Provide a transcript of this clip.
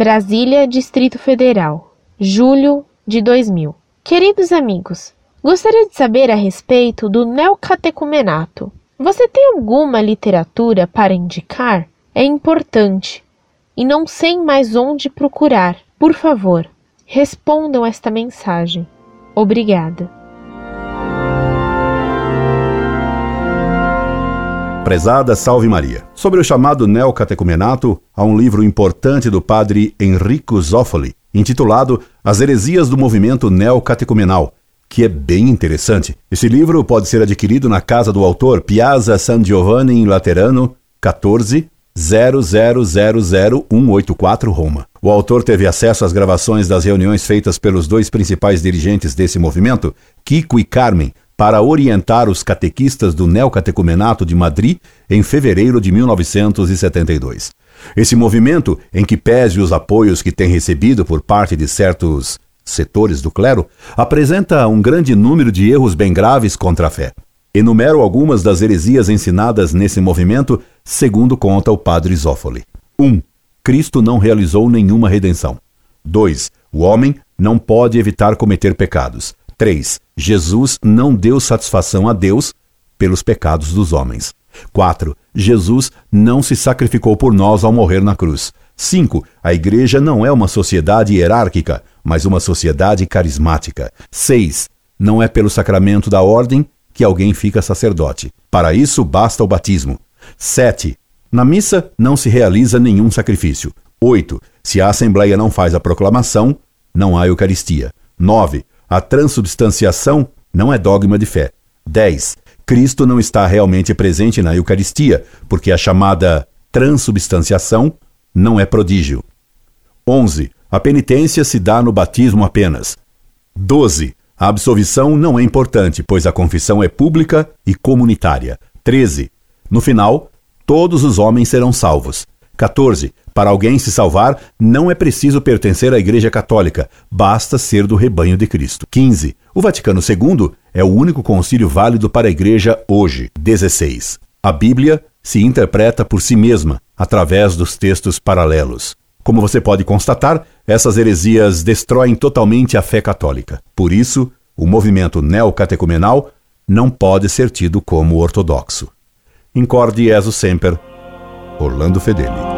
Brasília, Distrito Federal, julho de 2000. Queridos amigos, gostaria de saber a respeito do neocatecumenato. Você tem alguma literatura para indicar? É importante e não sei mais onde procurar. Por favor, respondam esta mensagem. Obrigada. Prezada Salve Maria. Sobre o chamado neocatecumenato, há um livro importante do padre Enrico Zoffoli, intitulado As Heresias do Movimento Neocatecumenal, que é bem interessante. Esse livro pode ser adquirido na casa do autor Piazza San Giovanni in Laterano, 14 0000184 Roma. O autor teve acesso às gravações das reuniões feitas pelos dois principais dirigentes desse movimento, Kiko e Carmen, para orientar os catequistas do Neocatecumenato de Madrid em fevereiro de 1972. Esse movimento, em que pese os apoios que tem recebido por parte de certos setores do clero, apresenta um grande número de erros bem graves contra a fé. Enumero algumas das heresias ensinadas nesse movimento, segundo conta o padre Zófoli. 1. Um, Cristo não realizou nenhuma redenção. 2. O homem não pode evitar cometer pecados. 3. Jesus não deu satisfação a Deus pelos pecados dos homens. 4. Jesus não se sacrificou por nós ao morrer na cruz. 5. A igreja não é uma sociedade hierárquica, mas uma sociedade carismática. 6. Não é pelo sacramento da ordem que alguém fica sacerdote. Para isso basta o batismo. 7. Na missa não se realiza nenhum sacrifício. 8. Se a assembleia não faz a proclamação, não há Eucaristia. 9. A transubstanciação não é dogma de fé. 10. Cristo não está realmente presente na Eucaristia, porque a chamada transubstanciação não é prodígio. 11. A penitência se dá no batismo apenas. 12. A absolvição não é importante, pois a confissão é pública e comunitária. 13. No final, todos os homens serão salvos. 14. Para alguém se salvar, não é preciso pertencer à Igreja Católica, basta ser do rebanho de Cristo. 15. O Vaticano II é o único concílio válido para a Igreja hoje. 16. A Bíblia se interpreta por si mesma, através dos textos paralelos. Como você pode constatar, essas heresias destroem totalmente a fé católica. Por isso, o movimento neocatecumenal não pode ser tido como ortodoxo. Incorde Jesus Semper, Orlando Fedeli.